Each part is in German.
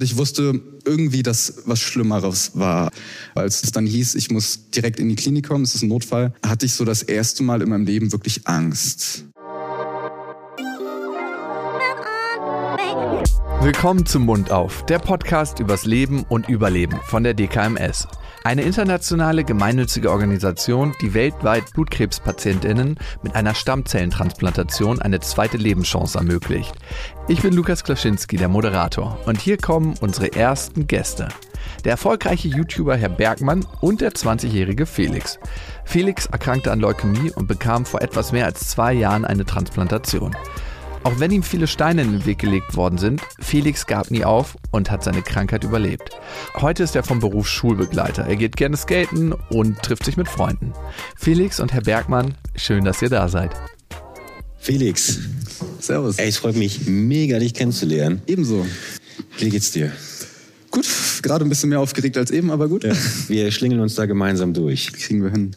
Ich wusste irgendwie, dass was Schlimmeres war. Als es dann hieß, ich muss direkt in die Klinik kommen, es ist ein Notfall, hatte ich so das erste Mal in meinem Leben wirklich Angst. Willkommen zum Mund auf, der Podcast übers Leben und Überleben von der DKMS. Eine internationale gemeinnützige Organisation, die weltweit Blutkrebspatientinnen mit einer Stammzellentransplantation eine zweite Lebenschance ermöglicht. Ich bin Lukas Klaschinski, der Moderator, und hier kommen unsere ersten Gäste. Der erfolgreiche YouTuber Herr Bergmann und der 20-jährige Felix. Felix erkrankte an Leukämie und bekam vor etwas mehr als zwei Jahren eine Transplantation. Auch wenn ihm viele Steine in den Weg gelegt worden sind, Felix gab nie auf und hat seine Krankheit überlebt. Heute ist er vom Beruf Schulbegleiter. Er geht gerne skaten und trifft sich mit Freunden. Felix und Herr Bergmann, schön, dass ihr da seid. Felix. Servus. Ey, es freut mich mega, dich kennenzulernen. Ebenso. Wie geht's dir? Gut, gerade ein bisschen mehr aufgeregt als eben, aber gut. Ja, wir schlingeln uns da gemeinsam durch. Kriegen wir hin.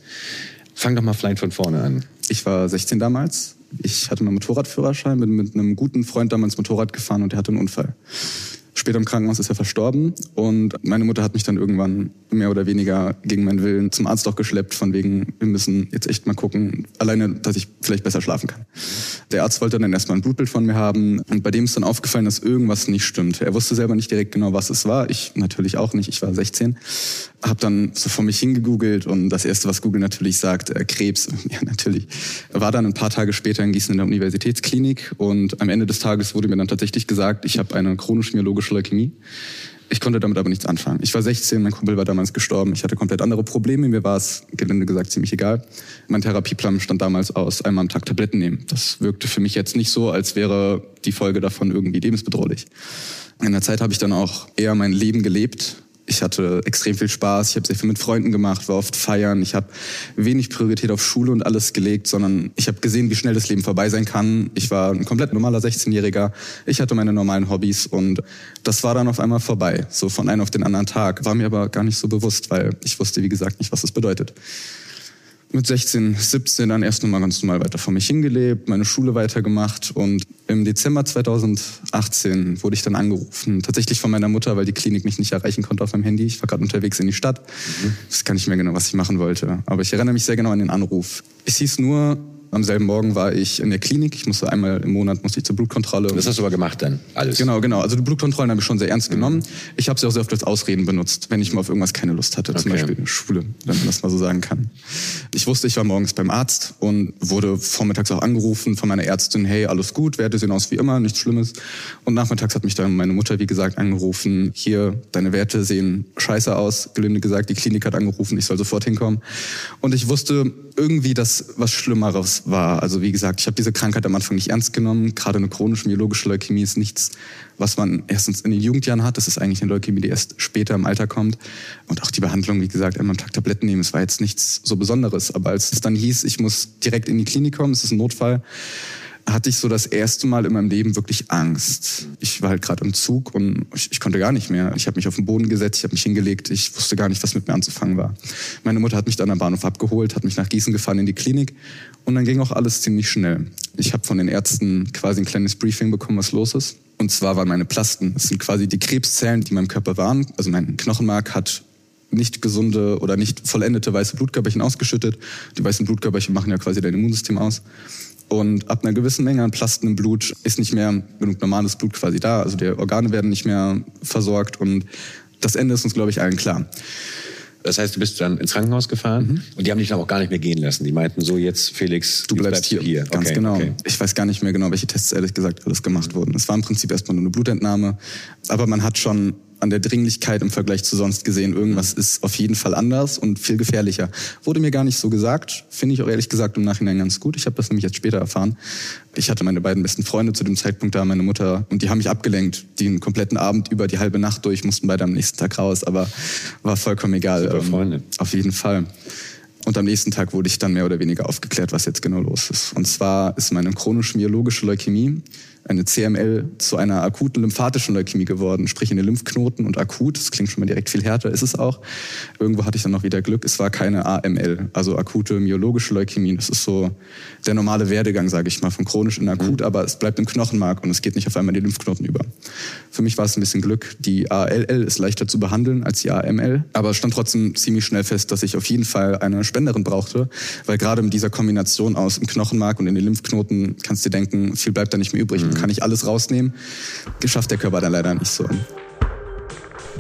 Fang doch mal vielleicht von vorne an. Ich war 16 damals, ich hatte meinen Motorradführerschein, bin mit einem guten Freund damals Motorrad gefahren und der hatte einen Unfall. Später im Krankenhaus ist er verstorben und meine Mutter hat mich dann irgendwann mehr oder weniger gegen meinen Willen zum Arzt auch geschleppt, von wegen, wir müssen jetzt echt mal gucken, alleine, dass ich vielleicht besser schlafen kann. Der Arzt wollte dann erstmal ein Blutbild von mir haben und bei dem ist dann aufgefallen, dass irgendwas nicht stimmt. Er wusste selber nicht direkt genau, was es war. Ich natürlich auch nicht, ich war 16. Hab dann so vor mich hingegoogelt und das Erste, was Google natürlich sagt, äh, Krebs, ja natürlich. War dann ein paar Tage später in Gießen in der Universitätsklinik und am Ende des Tages wurde mir dann tatsächlich gesagt, ich habe eine chronisch-myologische Leukämie. Ich konnte damit aber nichts anfangen. Ich war 16, mein Kumpel war damals gestorben. Ich hatte komplett andere Probleme. Mir war es, gelinde gesagt, ziemlich egal. Mein Therapieplan stand damals aus, einmal am Tag Tabletten nehmen. Das wirkte für mich jetzt nicht so, als wäre die Folge davon irgendwie lebensbedrohlich. In der Zeit habe ich dann auch eher mein Leben gelebt, ich hatte extrem viel Spaß, ich habe sehr viel mit Freunden gemacht, war oft feiern, ich habe wenig Priorität auf Schule und alles gelegt, sondern ich habe gesehen, wie schnell das Leben vorbei sein kann. Ich war ein komplett normaler 16-Jähriger, ich hatte meine normalen Hobbys und das war dann auf einmal vorbei, so von einem auf den anderen Tag. War mir aber gar nicht so bewusst, weil ich wusste, wie gesagt, nicht, was das bedeutet mit 16, 17 dann erst nochmal ganz normal weiter vor mich hingelebt, meine Schule weitergemacht und im Dezember 2018 wurde ich dann angerufen, tatsächlich von meiner Mutter, weil die Klinik mich nicht erreichen konnte auf meinem Handy. Ich war gerade unterwegs in die Stadt. Mhm. Ich kann nicht mehr genau, was ich machen wollte, aber ich erinnere mich sehr genau an den Anruf. Es hieß nur, am selben Morgen war ich in der Klinik. Ich musste einmal im Monat musste ich zur Blutkontrolle. Das hast du aber gemacht dann, alles? Genau, genau. Also die Blutkontrollen habe ich schon sehr ernst mhm. genommen. Ich habe sie auch sehr oft als Ausreden benutzt, wenn ich mal auf irgendwas keine Lust hatte. Okay. Zum Beispiel Schule, wenn man das mal so sagen kann. Ich wusste, ich war morgens beim Arzt und wurde vormittags auch angerufen von meiner Ärztin, hey, alles gut, Werte sehen aus wie immer, nichts Schlimmes. Und nachmittags hat mich dann meine Mutter, wie gesagt, angerufen, hier, deine Werte sehen scheiße aus, gelinde gesagt, die Klinik hat angerufen, ich soll sofort hinkommen. Und ich wusste irgendwie, dass was Schlimmeres war. Also wie gesagt, ich habe diese Krankheit am Anfang nicht ernst genommen. Gerade eine chronische myologische Leukämie ist nichts, was man erstens in den Jugendjahren hat. Das ist eigentlich eine Leukämie, die erst später im Alter kommt. Und auch die Behandlung, wie gesagt, einmal am Tag Tabletten nehmen, es war jetzt nichts so Besonderes. Aber als es dann hieß, ich muss direkt in die Klinik kommen, es ist ein Notfall, hatte ich so das erste Mal in meinem Leben wirklich Angst. Ich war halt gerade im Zug und ich, ich, konnte gar nicht mehr. Ich habe mich auf den Boden gesetzt, ich habe mich hingelegt, ich wusste gar nicht, was mit mir anzufangen war. Meine Mutter hat mich dann am Bahnhof abgeholt, hat mich nach Gießen gefahren in die Klinik und dann ging auch alles ziemlich schnell. Ich habe von den Ärzten quasi ein kleines Briefing bekommen, was los ist. Und zwar waren meine Plasten. Das sind quasi die Krebszellen, die in meinem Körper waren. Also mein Knochenmark hat nicht gesunde oder nicht vollendete weiße Blutkörperchen ausgeschüttet. Die weißen Blutkörperchen machen ja quasi dein Immunsystem aus. Und ab einer gewissen Menge an Plasten im Blut ist nicht mehr genug normales Blut quasi da. Also die Organe werden nicht mehr versorgt und das Ende ist uns, glaube ich, allen klar. Das heißt, du bist dann ins Krankenhaus gefahren mhm. und die haben dich dann auch gar nicht mehr gehen lassen. Die meinten so, jetzt Felix, du bleibst, bleibst hier. hier. Ganz okay, genau. Okay. Ich weiß gar nicht mehr genau, welche Tests ehrlich gesagt alles gemacht wurden. Es war im Prinzip erstmal nur eine Blutentnahme, aber man hat schon an der Dringlichkeit im Vergleich zu sonst gesehen. Irgendwas ist auf jeden Fall anders und viel gefährlicher. Wurde mir gar nicht so gesagt. Finde ich auch ehrlich gesagt im Nachhinein ganz gut. Ich habe das nämlich jetzt später erfahren. Ich hatte meine beiden besten Freunde zu dem Zeitpunkt da, meine Mutter, und die haben mich abgelenkt. Den kompletten Abend über, die halbe Nacht durch, mussten beide am nächsten Tag raus, aber war vollkommen egal. Super ähm, Freunde. Auf jeden Fall. Und am nächsten Tag wurde ich dann mehr oder weniger aufgeklärt, was jetzt genau los ist. Und zwar ist meine chronisch-myologische Leukämie eine CML zu einer akuten lymphatischen Leukämie geworden, sprich in den Lymphknoten und akut. Das klingt schon mal direkt viel härter, ist es auch. Irgendwo hatte ich dann noch wieder Glück. Es war keine AML, also akute myologische Leukämie. Das ist so der normale Werdegang, sage ich mal, von chronisch in akut, mhm. aber es bleibt im Knochenmark und es geht nicht auf einmal in die Lymphknoten über. Für mich war es ein bisschen Glück. Die ALL ist leichter zu behandeln als die AML, aber es stand trotzdem ziemlich schnell fest, dass ich auf jeden Fall eine Spenderin brauchte, weil gerade mit dieser Kombination aus im Knochenmark und in den Lymphknoten kannst du dir denken, viel bleibt da nicht mehr übrig. Mhm. kann ich alles rausnehmen. Geschafft der Körper dann leider nicht so.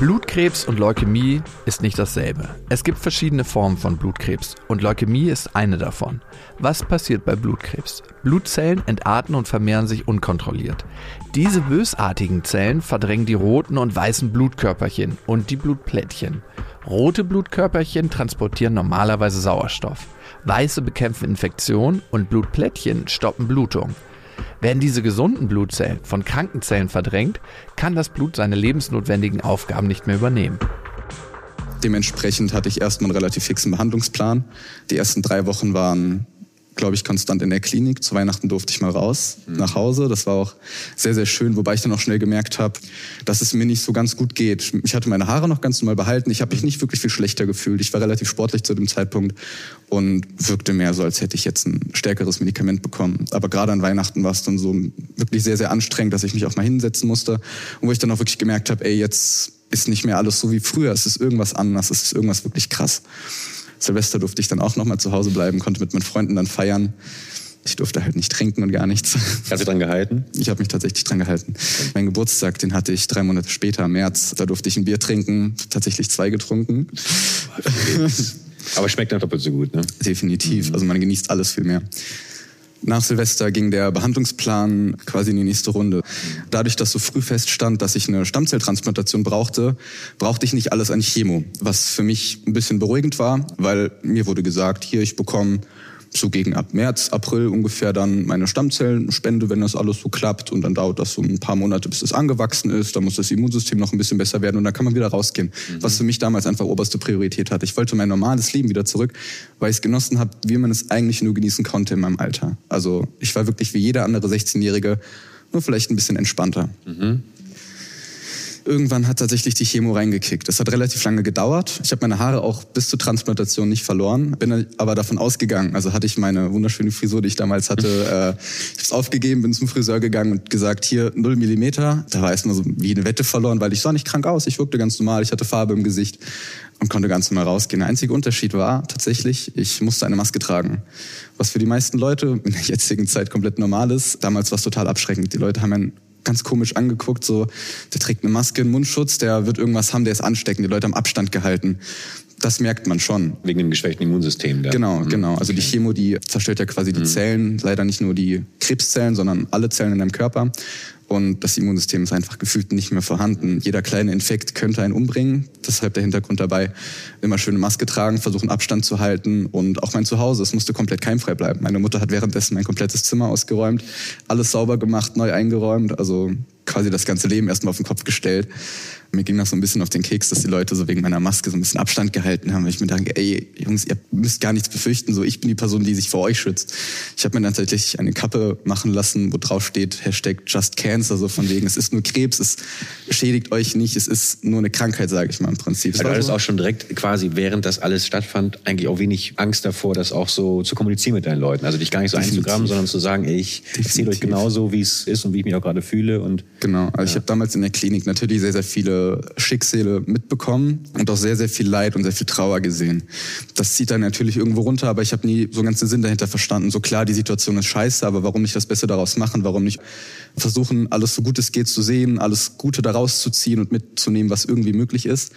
Blutkrebs und Leukämie ist nicht dasselbe. Es gibt verschiedene Formen von Blutkrebs und Leukämie ist eine davon. Was passiert bei Blutkrebs? Blutzellen entarten und vermehren sich unkontrolliert. Diese bösartigen Zellen verdrängen die roten und weißen Blutkörperchen und die Blutplättchen. Rote Blutkörperchen transportieren normalerweise Sauerstoff. Weiße bekämpfen Infektion und Blutplättchen stoppen Blutung. Werden diese gesunden Blutzellen von kranken Zellen verdrängt, kann das Blut seine lebensnotwendigen Aufgaben nicht mehr übernehmen. Dementsprechend hatte ich erstmal einen relativ fixen Behandlungsplan. Die ersten drei Wochen waren glaube ich, konstant in der Klinik. Zu Weihnachten durfte ich mal raus, mhm. nach Hause. Das war auch sehr, sehr schön, wobei ich dann auch schnell gemerkt habe, dass es mir nicht so ganz gut geht. Ich hatte meine Haare noch ganz normal behalten. Ich habe mich nicht wirklich viel schlechter gefühlt. Ich war relativ sportlich zu dem Zeitpunkt und wirkte mehr so, als hätte ich jetzt ein stärkeres Medikament bekommen. Aber gerade an Weihnachten war es dann so wirklich sehr, sehr anstrengend, dass ich mich auch mal hinsetzen musste. Und wo ich dann auch wirklich gemerkt habe, ey, jetzt ist nicht mehr alles so wie früher. Es ist irgendwas anders. Es ist irgendwas wirklich krass. Silvester durfte ich dann auch nochmal zu Hause bleiben, konnte mit meinen Freunden dann feiern. Ich durfte halt nicht trinken und gar nichts. Hast du dran gehalten? Ich habe mich tatsächlich dran gehalten. Okay. Mein Geburtstag, den hatte ich drei Monate später, im März. Da durfte ich ein Bier trinken, tatsächlich zwei getrunken. Aber schmeckt dann doppelt so gut, ne? Definitiv. Mhm. Also man genießt alles viel mehr. Nach Silvester ging der Behandlungsplan quasi in die nächste Runde. Dadurch, dass so früh feststand, dass ich eine Stammzelltransplantation brauchte, brauchte ich nicht alles an Chemo, was für mich ein bisschen beruhigend war, weil mir wurde gesagt, hier, ich bekomme so gegen ab März, April ungefähr dann meine Stammzellenspende, wenn das alles so klappt. Und dann dauert das so ein paar Monate, bis es angewachsen ist. Dann muss das Immunsystem noch ein bisschen besser werden und dann kann man wieder rausgehen. Mhm. Was für mich damals einfach oberste Priorität hat. Ich wollte mein normales Leben wieder zurück, weil ich es genossen habe, wie man es eigentlich nur genießen konnte in meinem Alter. Also ich war wirklich wie jeder andere 16-Jährige, nur vielleicht ein bisschen entspannter. Mhm irgendwann hat tatsächlich die Chemo reingekickt. Das hat relativ lange gedauert. Ich habe meine Haare auch bis zur Transplantation nicht verloren, bin aber davon ausgegangen. Also hatte ich meine wunderschöne Frisur, die ich damals hatte, äh, ich habe es aufgegeben, bin zum Friseur gegangen und gesagt, hier null Millimeter. Da war erstmal so wie eine Wette verloren, weil ich sah nicht krank aus. Ich wirkte ganz normal, ich hatte Farbe im Gesicht und konnte ganz normal rausgehen. Der einzige Unterschied war tatsächlich, ich musste eine Maske tragen. Was für die meisten Leute in der jetzigen Zeit komplett normal ist. Damals war es total abschreckend. Die Leute haben einen ganz komisch angeguckt, so, der trägt eine Maske, einen Mundschutz, der wird irgendwas haben, der ist ansteckend, die Leute haben Abstand gehalten. Das merkt man schon. Wegen dem geschwächten Immunsystem. Da. Genau, mhm. genau. Also okay. die Chemo, die zerstört ja quasi die mhm. Zellen, leider nicht nur die Krebszellen, sondern alle Zellen in deinem Körper und das Immunsystem ist einfach gefühlt nicht mehr vorhanden. Jeder kleine Infekt könnte einen umbringen. Deshalb der Hintergrund dabei, immer schöne Maske tragen, versuchen Abstand zu halten und auch mein Zuhause, es musste komplett keimfrei bleiben. Meine Mutter hat währenddessen mein komplettes Zimmer ausgeräumt, alles sauber gemacht, neu eingeräumt, also quasi das ganze Leben erstmal auf den Kopf gestellt mir ging das so ein bisschen auf den Keks, dass die Leute so wegen meiner Maske so ein bisschen Abstand gehalten haben, weil ich mir dachte, ey, Jungs, ihr müsst gar nichts befürchten, so ich bin die Person, die sich vor euch schützt. Ich habe mir dann tatsächlich eine Kappe machen lassen, wo drauf steht Hashtag Just Cancer, so von wegen, es ist nur Krebs, es schädigt euch nicht, es ist nur eine Krankheit, sage ich mal im Prinzip. Also du hattest auch schon direkt quasi, während das alles stattfand, eigentlich auch wenig Angst davor, das auch so zu kommunizieren mit deinen Leuten. Also dich gar nicht so Definitiv. einzugrammen, sondern zu sagen, ey, ich erzähle euch genauso, wie es ist und wie ich mich auch gerade fühle. Und, genau, also ja. ich habe damals in der Klinik natürlich sehr, sehr viele Schicksale mitbekommen und auch sehr, sehr viel Leid und sehr viel Trauer gesehen. Das zieht dann natürlich irgendwo runter, aber ich habe nie so ganz den Sinn dahinter verstanden. So klar, die Situation ist scheiße, aber warum nicht das Beste daraus machen? Warum nicht versuchen, alles so gut es geht zu sehen, alles Gute daraus zu ziehen und mitzunehmen, was irgendwie möglich ist?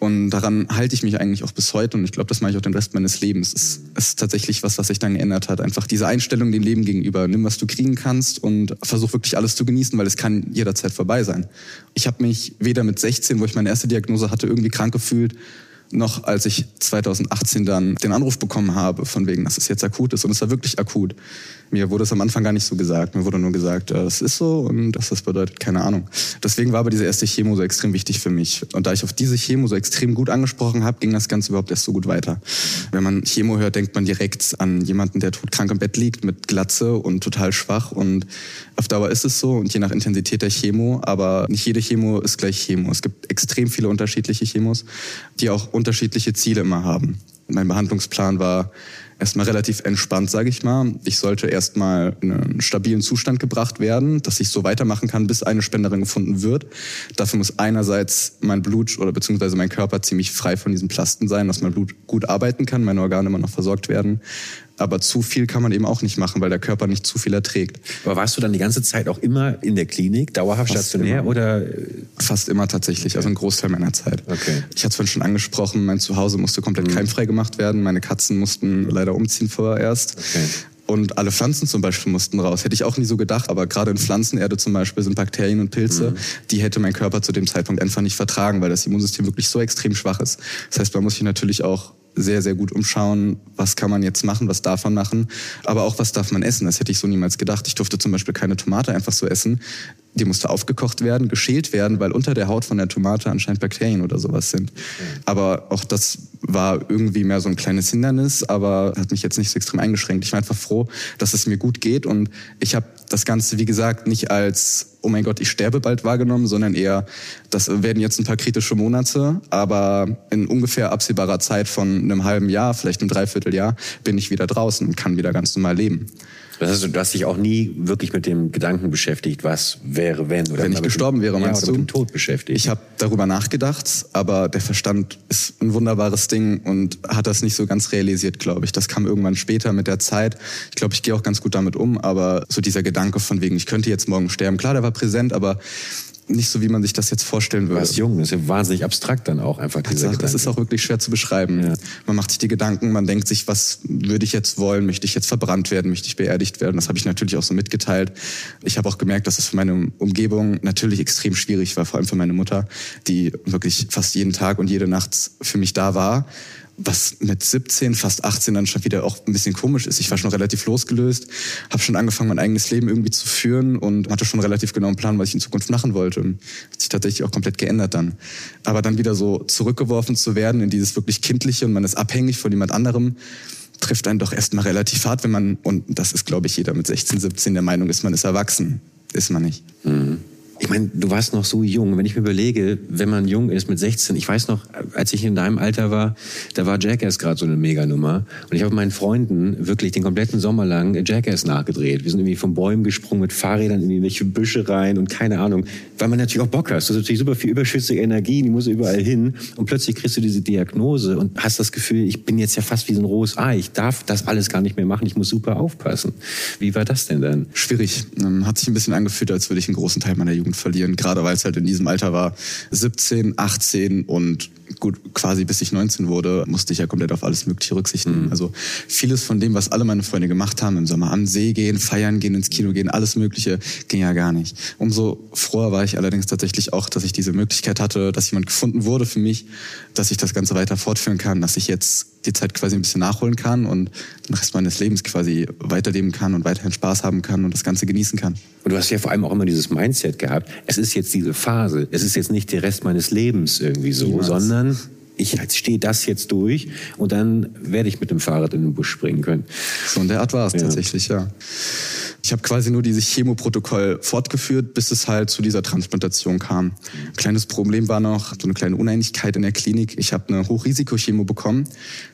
Und daran halte ich mich eigentlich auch bis heute und ich glaube, das mache ich auch den Rest meines Lebens. Es ist tatsächlich was, was sich dann geändert hat. Einfach diese Einstellung dem Leben gegenüber. Nimm, was du kriegen kannst und versuch wirklich alles zu genießen, weil es kann jederzeit vorbei sein. Ich habe mich weder mit 16, wo ich meine erste Diagnose hatte, irgendwie krank gefühlt, noch als ich 2018 dann den Anruf bekommen habe, von wegen, dass es jetzt akut ist. Und es war wirklich akut. Mir wurde es am Anfang gar nicht so gesagt. Mir wurde nur gesagt, es ist so und dass das bedeutet, keine Ahnung. Deswegen war aber diese erste Chemo so extrem wichtig für mich. Und da ich auf diese Chemo so extrem gut angesprochen habe, ging das Ganze überhaupt erst so gut weiter. Wenn man Chemo hört, denkt man direkt an jemanden, der todkrank im Bett liegt, mit Glatze und total schwach. Und auf Dauer ist es so und je nach Intensität der Chemo. Aber nicht jede Chemo ist gleich Chemo. Es gibt extrem viele unterschiedliche Chemos, die auch unterschiedliche Ziele immer haben. Mein Behandlungsplan war erstmal relativ entspannt, sage ich mal. Ich sollte erstmal in einen stabilen Zustand gebracht werden, dass ich so weitermachen kann, bis eine Spenderin gefunden wird. Dafür muss einerseits mein Blut oder beziehungsweise mein Körper ziemlich frei von diesen Plasten sein, dass mein Blut gut arbeiten kann, meine Organe immer noch versorgt werden. Aber zu viel kann man eben auch nicht machen, weil der Körper nicht zu viel erträgt. Aber warst du dann die ganze Zeit auch immer in der Klinik, dauerhaft Fast stationär immer. oder? Fast immer tatsächlich, also ein Großteil meiner Zeit. Okay. Ich hatte es vorhin schon angesprochen, mein Zuhause musste komplett mhm. keimfrei gemacht werden. Meine Katzen mussten leider umziehen vorerst. Okay. Und alle Pflanzen zum Beispiel mussten raus. Hätte ich auch nie so gedacht, aber gerade in Pflanzenerde zum Beispiel sind Bakterien und Pilze, mhm. die hätte mein Körper zu dem Zeitpunkt einfach nicht vertragen, weil das Immunsystem wirklich so extrem schwach ist. Das heißt, man muss sich natürlich auch sehr, sehr gut umschauen, was kann man jetzt machen, was darf man machen, aber auch was darf man essen. Das hätte ich so niemals gedacht. Ich durfte zum Beispiel keine Tomate einfach so essen. Die musste aufgekocht werden, geschält werden, weil unter der Haut von der Tomate anscheinend Bakterien oder sowas sind. Aber auch das war irgendwie mehr so ein kleines Hindernis, aber hat mich jetzt nicht so extrem eingeschränkt. Ich war einfach froh, dass es mir gut geht und ich habe das Ganze, wie gesagt, nicht als, oh mein Gott, ich sterbe bald wahrgenommen, sondern eher, das werden jetzt ein paar kritische Monate, aber in ungefähr absehbarer Zeit von einem halben Jahr, vielleicht einem Dreivierteljahr, bin ich wieder draußen und kann wieder ganz normal leben. Das heißt, du hast dich auch nie wirklich mit dem Gedanken beschäftigt, was wäre, wenn oder wenn ich gestorben wäre, meinst ja, du? Mit dem Tod beschäftigt. Ich habe darüber nachgedacht, aber der Verstand ist ein wunderbares Ding und hat das nicht so ganz realisiert, glaube ich. Das kam irgendwann später mit der Zeit. Ich glaube, ich gehe auch ganz gut damit um, aber so dieser Gedanke von wegen, ich könnte jetzt morgen sterben, klar, der war präsent, aber nicht so, wie man sich das jetzt vorstellen würde. Du warst jung, das ist ja wahnsinnig abstrakt dann auch einfach dieser Gedanke. Das ist auch wirklich schwer zu beschreiben. Ja. Man macht sich die Gedanken, man denkt sich, was würde ich jetzt wollen? Möchte ich jetzt verbrannt werden? Möchte ich beerdigt werden? Das habe ich natürlich auch so mitgeteilt. Ich habe auch gemerkt, dass es für meine Umgebung natürlich extrem schwierig war, vor allem für meine Mutter, die wirklich fast jeden Tag und jede Nacht für mich da war was mit 17, fast 18 dann schon wieder auch ein bisschen komisch ist. Ich war schon relativ losgelöst, habe schon angefangen, mein eigenes Leben irgendwie zu führen und hatte schon relativ genau einen Plan, was ich in Zukunft machen wollte. Hat sich tatsächlich auch komplett geändert dann. Aber dann wieder so zurückgeworfen zu werden in dieses wirklich kindliche und man ist abhängig von jemand anderem, trifft einen doch erstmal relativ hart, wenn man, und das ist glaube ich jeder mit 16, 17 der Meinung ist, man ist erwachsen. Ist man nicht. Mhm. Ich meine, du warst noch so jung. Wenn ich mir überlege, wenn man jung ist mit 16, ich weiß noch, als ich in deinem Alter war, da war Jackass gerade so eine Meganummer. Und ich habe meinen Freunden wirklich den kompletten Sommer lang Jackass nachgedreht. Wir sind irgendwie von Bäumen gesprungen mit Fahrrädern in irgendwelche Büsche rein und keine Ahnung. Weil man natürlich auch Bock hast. Du hast natürlich super viel überschüssige Energie, die muss überall hin. Und plötzlich kriegst du diese Diagnose und hast das Gefühl, ich bin jetzt ja fast wie so ein rohes Ei. Ich darf das alles gar nicht mehr machen. Ich muss super aufpassen. Wie war das denn dann? Schwierig. Hat sich ein bisschen angefühlt, als würde ich einen großen Teil meiner Jugend Jugend verlieren, gerade weil es halt in diesem Alter war. 17, 18 und gut, quasi bis ich 19 wurde, musste ich ja komplett auf alles Mögliche Rücksicht nehmen. Mhm. Also vieles von dem, was alle meine Freunde gemacht haben, im Sommer am See gehen, feiern gehen, ins Kino gehen, alles Mögliche, ging ja gar nicht. Umso froher war ich allerdings tatsächlich auch, dass ich diese Möglichkeit hatte, dass jemand gefunden wurde für mich, dass ich das Ganze weiter fortführen kann, dass ich jetzt die Zeit quasi ein bisschen nachholen kann und den Rest meines Lebens quasi weiterleben kann und weiterhin Spaß haben kann und das Ganze genießen kann. Und du hast ja vor allem auch immer dieses Mindset gehabt, es ist jetzt diese Phase, es ist jetzt nicht der Rest meines Lebens irgendwie so, Niemals. sondern ich stehe das jetzt durch und dann werde ich mit dem Fahrrad in den Busch springen können. So in der Art war es ja. tatsächlich, ja. Ich habe quasi nur dieses Chemoprotokoll fortgeführt, bis es halt zu dieser Transplantation kam. Ein kleines Problem war noch so eine kleine Uneinigkeit in der Klinik. Ich habe eine Hochrisikochemo bekommen.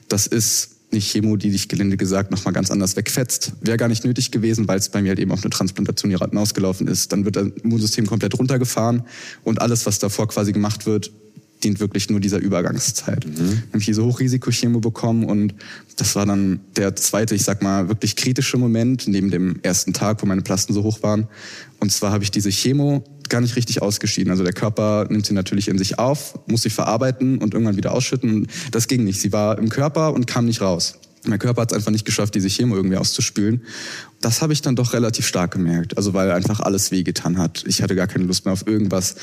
Das ist eine Chemo, die dich gelinde gesagt nochmal ganz anders wegfetzt. Wäre gar nicht nötig gewesen, weil es bei mir halt eben auf eine Transplantation hinausgelaufen ist. Dann wird das Immunsystem komplett runtergefahren und alles, was davor quasi gemacht wird, dient wirklich nur dieser Übergangszeit. Mhm. Habe ich diese Hochrisikochemo bekommen und das war dann der zweite, ich sag mal, wirklich kritische Moment neben dem ersten Tag, wo meine Plasten so hoch waren. Und zwar habe ich diese Chemo gar nicht richtig ausgeschieden. Also der Körper nimmt sie natürlich in sich auf, muss sie verarbeiten und irgendwann wieder ausschütten. Das ging nicht. Sie war im Körper und kam nicht raus. Mein Körper hat es einfach nicht geschafft, diese Chemo irgendwie auszuspülen. Das habe ich dann doch relativ stark gemerkt. Also weil einfach alles wehgetan hat. Ich hatte gar keine Lust mehr auf irgendwas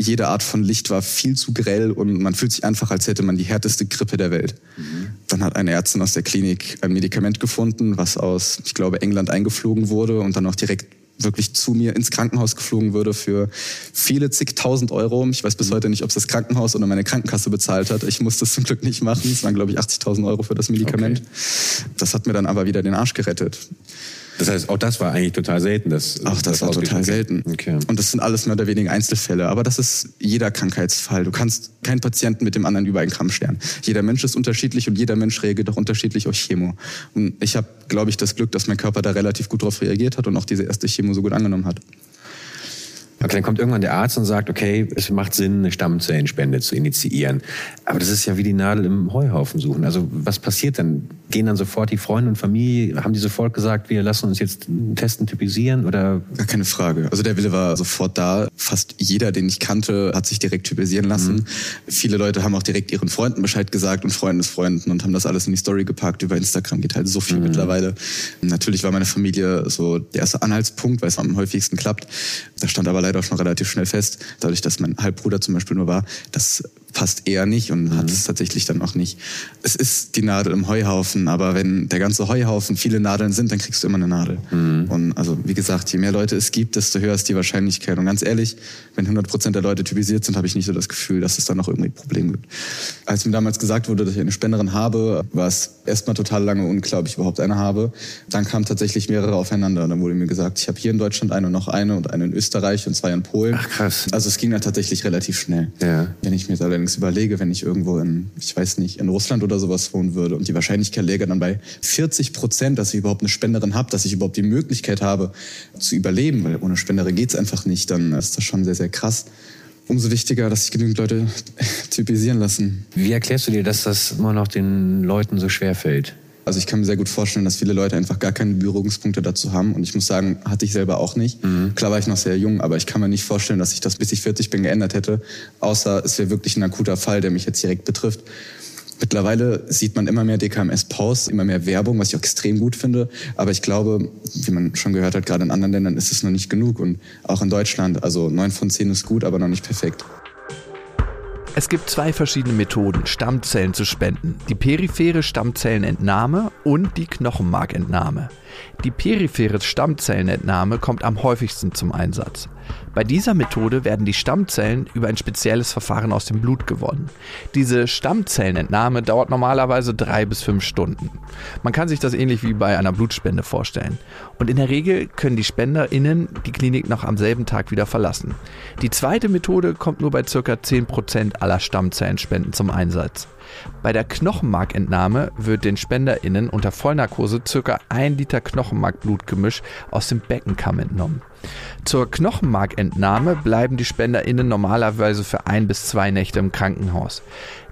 jede Art von Licht war viel zu grell und man fühlt sich einfach, als hätte man die härteste Grippe der Welt. Mhm. Dann hat eine Ärztin aus der Klinik ein Medikament gefunden, was aus, ich glaube, England eingeflogen wurde und dann auch direkt wirklich zu mir ins Krankenhaus geflogen würde für viele zigtausend Euro. Ich weiß bis mhm. heute nicht, ob es das Krankenhaus oder meine Krankenkasse bezahlt hat. Ich musste es zum Glück nicht machen. Es waren, glaube ich, 80.000 Euro für das Medikament. Okay. Das hat mir dann aber wieder den Arsch gerettet. Das heißt, auch das war eigentlich total selten. Das, Ach, das, das war total selten. Okay. Und das sind alles mehr oder weniger Einzelfälle. Aber das ist jeder Krankheitsfall. Du kannst keinen Patienten mit dem anderen über einen Kamm scheren. Jeder Mensch ist unterschiedlich und jeder Mensch reagiert auch unterschiedlich auf Chemo. Und ich habe, glaube ich, das Glück, dass mein Körper da relativ gut drauf reagiert hat und auch diese erste Chemo so gut angenommen hat. Okay, dann kommt irgendwann der Arzt und sagt, okay, es macht Sinn, eine Stammzellenspende zu initiieren. Aber das ist ja wie die Nadel im Heuhaufen suchen. Also was passiert dann? Gehen dann sofort die Freunde und Familie, haben die sofort gesagt, wir lassen uns jetzt testen, typisieren oder? Gar keine Frage. Also der Wille war sofort da. Fast jeder, den ich kannte, hat sich direkt typisieren lassen. Mhm. Viele Leute haben auch direkt ihren Freunden Bescheid gesagt und Freundesfreunden und haben das alles in die Story gepackt. Über Instagram geht halt so viel mhm. mittlerweile. Natürlich war meine Familie so der erste Anhaltspunkt, weil es am häufigsten klappt. Da stand aber leider schon relativ schnell fest, dadurch, dass mein Halbbruder zum Beispiel nur war, das passt eher nicht und mhm. hat es tatsächlich dann auch nicht. Es ist die Nadel im Heuhaufen, aber wenn der ganze Heuhaufen viele Nadeln sind, dann kriegst du immer eine Nadel. Mhm. Und also wie gesagt, je mehr Leute es gibt, desto höher ist die Wahrscheinlichkeit. Und ganz ehrlich, wenn 100 Prozent der Leute typisiert sind, habe ich nicht so das Gefühl, dass es da noch irgendwie Probleme gibt. Als mir damals gesagt wurde, dass ich eine Spenderin habe, war es erstmal total lange unklar, ob ich überhaupt eine habe. Dann kamen tatsächlich mehrere aufeinander. Und dann wurde mir gesagt, ich habe hier in Deutschland eine und noch eine und eine in Österreich und zwei in Polen. Ach krass. Also es ging dann tatsächlich relativ schnell. Ja. Wenn ich mir das allerdings überlege, wenn ich irgendwo in, ich weiß nicht, in Russland oder sowas wohnen würde und die Wahrscheinlichkeit läge dann bei 40 Prozent, dass ich überhaupt eine Spenderin habe, dass ich überhaupt die Möglichkeit habe zu überleben, weil ohne Spenderin geht's einfach nicht, dann ist das schon sehr, sehr krass umso wichtiger, dass sich genügend Leute typisieren lassen. Wie erklärst du dir, dass das immer noch den Leuten so schwer fällt? Also ich kann mir sehr gut vorstellen, dass viele Leute einfach gar keine Berührungspunkte dazu haben. Und ich muss sagen, hatte ich selber auch nicht. Mhm. Klar war ich noch sehr jung, aber ich kann mir nicht vorstellen, dass sich das bis ich 40 bin geändert hätte. Außer es wäre wirklich ein akuter Fall, der mich jetzt direkt betrifft. Mittlerweile sieht man immer mehr DKMS-Posts, immer mehr Werbung, was ich auch extrem gut finde. Aber ich glaube, wie man schon gehört hat, gerade in anderen Ländern ist es noch nicht genug. Und auch in Deutschland, also neun von zehn ist gut, aber noch nicht perfekt. Es gibt zwei verschiedene Methoden, Stammzellen zu spenden. Die periphere Stammzellenentnahme und die Knochenmarkentnahme. Die periphere Stammzellenentnahme kommt am häufigsten zum Einsatz. Bei dieser Methode werden die Stammzellen über ein spezielles Verfahren aus dem Blut gewonnen. Diese Stammzellenentnahme dauert normalerweise drei bis fünf Stunden. Man kann sich das ähnlich wie bei einer Blutspende vorstellen. Und in der Regel können die SpenderInnen die Klinik noch am selben Tag wieder verlassen. Die zweite Methode kommt nur bei ca. 10% aller Stammzellenspenden zum Einsatz. Bei der Knochenmarkentnahme wird den SpenderInnen unter Vollnarkose ca. 1 Liter Knochenmarkblutgemisch aus dem Beckenkamm entnommen. Zur Knochenmarkentnahme bleiben die SpenderInnen normalerweise für ein bis zwei Nächte im Krankenhaus.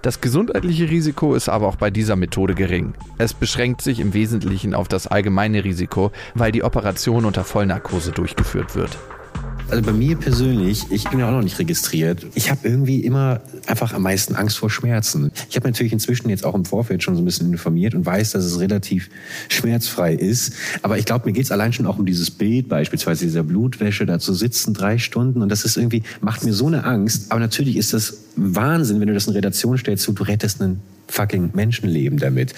Das gesundheitliche Risiko ist aber auch bei dieser Methode gering. Es beschränkt sich im Wesentlichen auf das allgemeine Risiko, weil die Operation unter Vollnarkose durchgeführt wird. Also bei mir persönlich, ich bin ja auch noch nicht registriert. Ich habe irgendwie immer einfach am meisten Angst vor Schmerzen. Ich habe natürlich inzwischen jetzt auch im Vorfeld schon so ein bisschen informiert und weiß, dass es relativ schmerzfrei ist. Aber ich glaube, mir geht es allein schon auch um dieses Bild, beispielsweise dieser Blutwäsche, da zu sitzen drei Stunden. Und das ist irgendwie, macht mir so eine Angst. Aber natürlich ist das Wahnsinn, wenn du das in Relation stellst zu, du rettest einen fucking Menschenleben damit.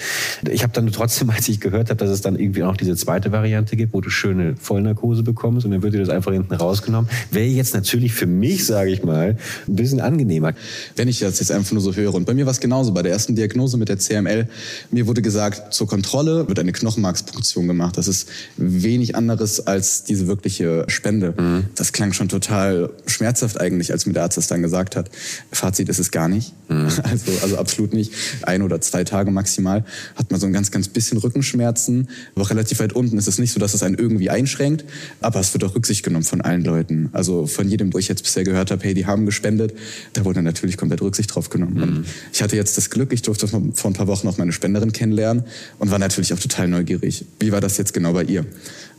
Ich habe dann trotzdem, als ich gehört habe, dass es dann irgendwie auch diese zweite Variante gibt, wo du schöne Vollnarkose bekommst und dann wird dir das einfach hinten rausgenommen, wäre jetzt natürlich für mich, sage ich mal, ein bisschen angenehmer. Wenn ich das jetzt einfach nur so höre und bei mir war es genauso, bei der ersten Diagnose mit der CML, mir wurde gesagt, zur Kontrolle wird eine Knochenmarkspunktion gemacht. Das ist wenig anderes als diese wirkliche Spende. Mhm. Das klang schon total schmerzhaft eigentlich, als mir der Arzt das dann gesagt hat. Fazit ist es gar nicht. Mhm. Also, also absolut nicht ein oder zwei Tage maximal, hat man so ein ganz, ganz bisschen Rückenschmerzen. Aber relativ weit unten ist es nicht so, dass es einen irgendwie einschränkt, aber es wird auch Rücksicht genommen von allen Leuten. Also von jedem, wo ich jetzt bisher gehört habe, hey, die haben gespendet, da wurde natürlich komplett Rücksicht drauf genommen. Mhm. ich hatte jetzt das Glück, ich durfte vor ein paar Wochen auch meine Spenderin kennenlernen und war natürlich auch total neugierig. Wie war das jetzt genau bei ihr?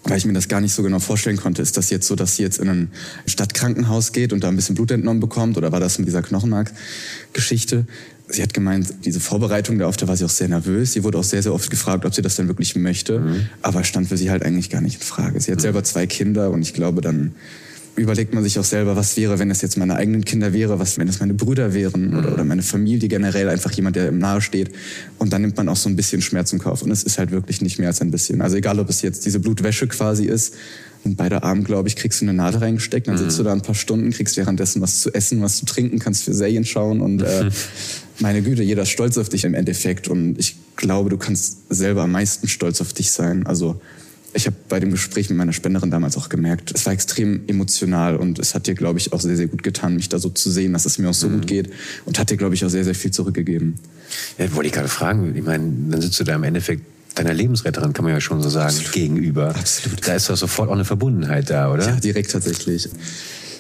weil ich mir das gar nicht so genau vorstellen konnte. Ist das jetzt so, dass sie jetzt in ein Stadtkrankenhaus geht und da ein bisschen Blut entnommen bekommt oder war das mit dieser Knochenmark-Geschichte? Sie hat gemeint, diese Vorbereitung darauf, da war sie auch sehr nervös. Sie wurde auch sehr, sehr oft gefragt, ob sie das denn wirklich möchte. Mhm. Aber stand für sie halt eigentlich gar nicht in Frage. Sie hat mhm. selber zwei Kinder und ich glaube dann, überlegt man sich auch selber, was wäre, wenn es jetzt meine eigenen Kinder wäre, was, wenn es meine Brüder wären oder, oder meine Familie generell, einfach jemand, der ihm nahe steht. Und dann nimmt man auch so ein bisschen Schmerz im Kauf. Und es ist halt wirklich nicht mehr als ein bisschen. Also egal, ob es jetzt diese Blutwäsche quasi ist, und beide Armen, glaube ich, kriegst du eine Nadel reingesteckt, dann sitzt du da ein paar Stunden, kriegst währenddessen was zu essen, was zu trinken, kannst für Serien schauen und äh, meine Güte, jeder ist stolz auf dich im Endeffekt. Und ich glaube, du kannst selber am meisten stolz auf dich sein. Also ich habe bei dem Gespräch mit meiner Spenderin damals auch gemerkt, es war extrem emotional und es hat dir, glaube ich, auch sehr, sehr gut getan, mich da so zu sehen, dass es mir auch so mhm. gut geht und hat dir, glaube ich, auch sehr, sehr viel zurückgegeben. Ja, wollte ich gerade fragen. Ich meine, dann sitzt du da im Endeffekt deiner Lebensretterin, kann man ja schon so sagen, Absolut. gegenüber. Absolut. Da ist doch sofort auch eine Verbundenheit da, oder? Ja, direkt tatsächlich.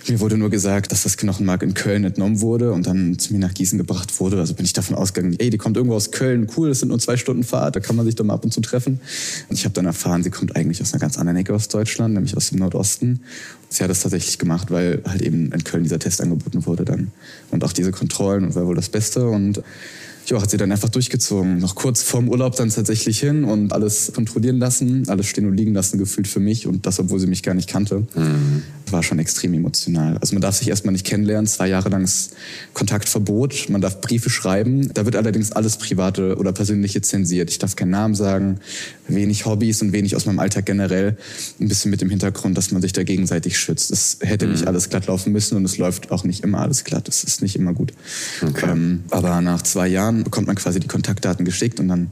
Mir wurde nur gesagt, dass das Knochenmark in Köln entnommen wurde und dann zu mir nach Gießen gebracht wurde. Also bin ich davon ausgegangen, ey, die kommt irgendwo aus Köln, cool, das sind nur zwei Stunden Fahrt, da kann man sich doch mal ab und zu treffen. Und ich habe dann erfahren, sie kommt eigentlich aus einer ganz anderen Ecke aus Deutschland, nämlich aus dem Nordosten. Sie hat das tatsächlich gemacht, weil halt eben in Köln dieser Test angeboten wurde dann. Und auch diese Kontrollen und war wohl das Beste und ja, hat sie dann einfach durchgezogen. Noch kurz vorm Urlaub dann tatsächlich hin und alles kontrollieren lassen, alles stehen und liegen lassen, gefühlt für mich und das, obwohl sie mich gar nicht kannte. Mhm war schon extrem emotional. Also man darf sich erstmal nicht kennenlernen, zwei Jahre langes Kontaktverbot, man darf Briefe schreiben. Da wird allerdings alles Private oder Persönliche zensiert. Ich darf keinen Namen sagen, wenig Hobbys und wenig aus meinem Alltag generell. Ein bisschen mit dem Hintergrund, dass man sich da gegenseitig schützt. Es hätte mhm. nicht alles glatt laufen müssen und es läuft auch nicht immer alles glatt. Es ist nicht immer gut. Okay. Ähm, aber nach zwei Jahren bekommt man quasi die Kontaktdaten geschickt und dann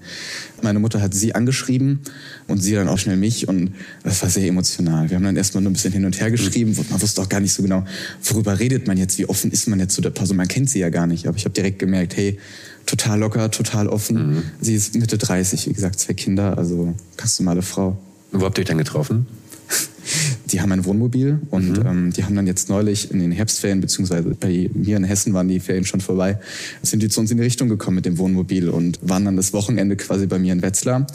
meine Mutter hat sie angeschrieben und sie dann auch schnell mich und das war sehr emotional. Wir haben dann erstmal nur ein bisschen hin und her geschrieben. Man wusste auch gar nicht so genau, worüber redet man jetzt, wie offen ist man jetzt zu der Person. Man kennt sie ja gar nicht, aber ich habe direkt gemerkt, hey, total locker, total offen. Mhm. Sie ist Mitte 30, wie gesagt, zwei Kinder, also ganz normale Frau. Wo habt ihr euch dann getroffen? Die haben ein Wohnmobil und mhm. ähm, die haben dann jetzt neulich in den Herbstferien, beziehungsweise bei mir in Hessen waren die Ferien schon vorbei, sind die zu uns in die Richtung gekommen mit dem Wohnmobil und waren dann das Wochenende quasi bei mir in Wetzlar.